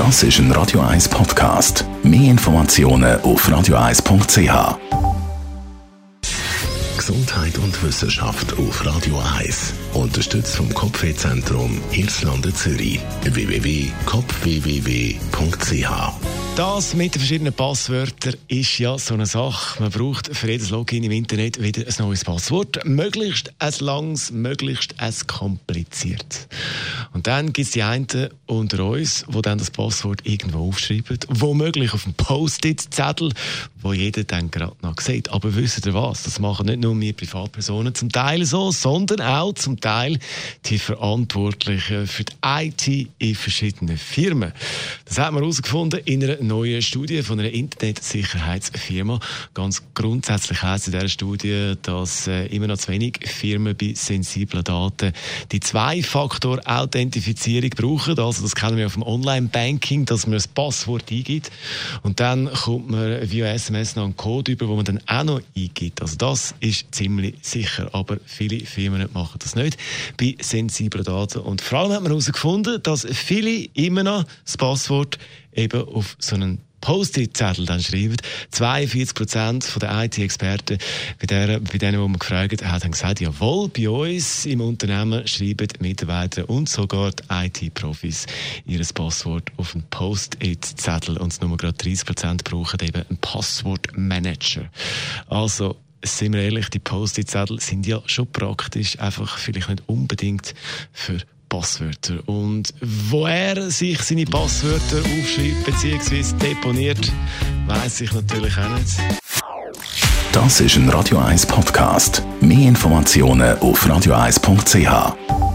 Das ist ein Radio 1 Podcast. Mehr Informationen auf radio1.ch. Gesundheit und Wissenschaft auf Radio 1. Unterstützt vom Kopfwehzentrum Irlande Zürich. www.kopfwww.ch das mit den verschiedenen Passwörtern ist ja so eine Sache. Man braucht für jedes Login im Internet wieder ein neues Passwort. Möglichst ein langes, möglichst ein kompliziert. Und dann gibt es die einen unter uns, die dann das Passwort irgendwo aufschreiben, womöglich auf einem Post-it-Zettel, wo jeder dann gerade noch sieht. Aber wisst ihr was? Das machen nicht nur wir Privatpersonen zum Teil so, sondern auch zum Teil die Verantwortlichen für die IT in verschiedenen Firmen. Das hat man herausgefunden in einer neuen Studie von einer Internetsicherheitsfirma. Ganz grundsätzlich heißt in dieser Studie, dass äh, immer noch zu wenig Firmen bei sensiblen Daten die Zwei-Faktor-Authentifizierung brauchen. Also das kennen wir auf dem Online-Banking, dass man das Passwort eingibt und dann kommt man via SMS noch einen Code über, wo man dann auch noch eingibt. Also das ist ziemlich sicher, aber viele Firmen machen das nicht bei sensiblen Daten. Und vor allem hat man herausgefunden, dass viele immer noch das Passwort eben auf so einen Post-it-Zettel dann schreiben. 42 Prozent der IT-Experten, bei, denen, bei denen, die man gefragt hat, haben gesagt, jawohl, bei uns im Unternehmen schreiben Mitarbeiter und sogar IT-Profis ihr Passwort auf einen Post-it-Zettel und nur gerade 30 Prozent brauchen eben einen Passwortmanager. Also, sind wir ehrlich, die Post-it-Zettel sind ja schon praktisch, einfach vielleicht nicht unbedingt für Passwörter. Und wo er sich seine Passwörter aufschreibt bzw. deponiert, weiß ich natürlich auch nicht. Das ist ein Radio 1 Podcast. Mehr Informationen auf radio1.ch.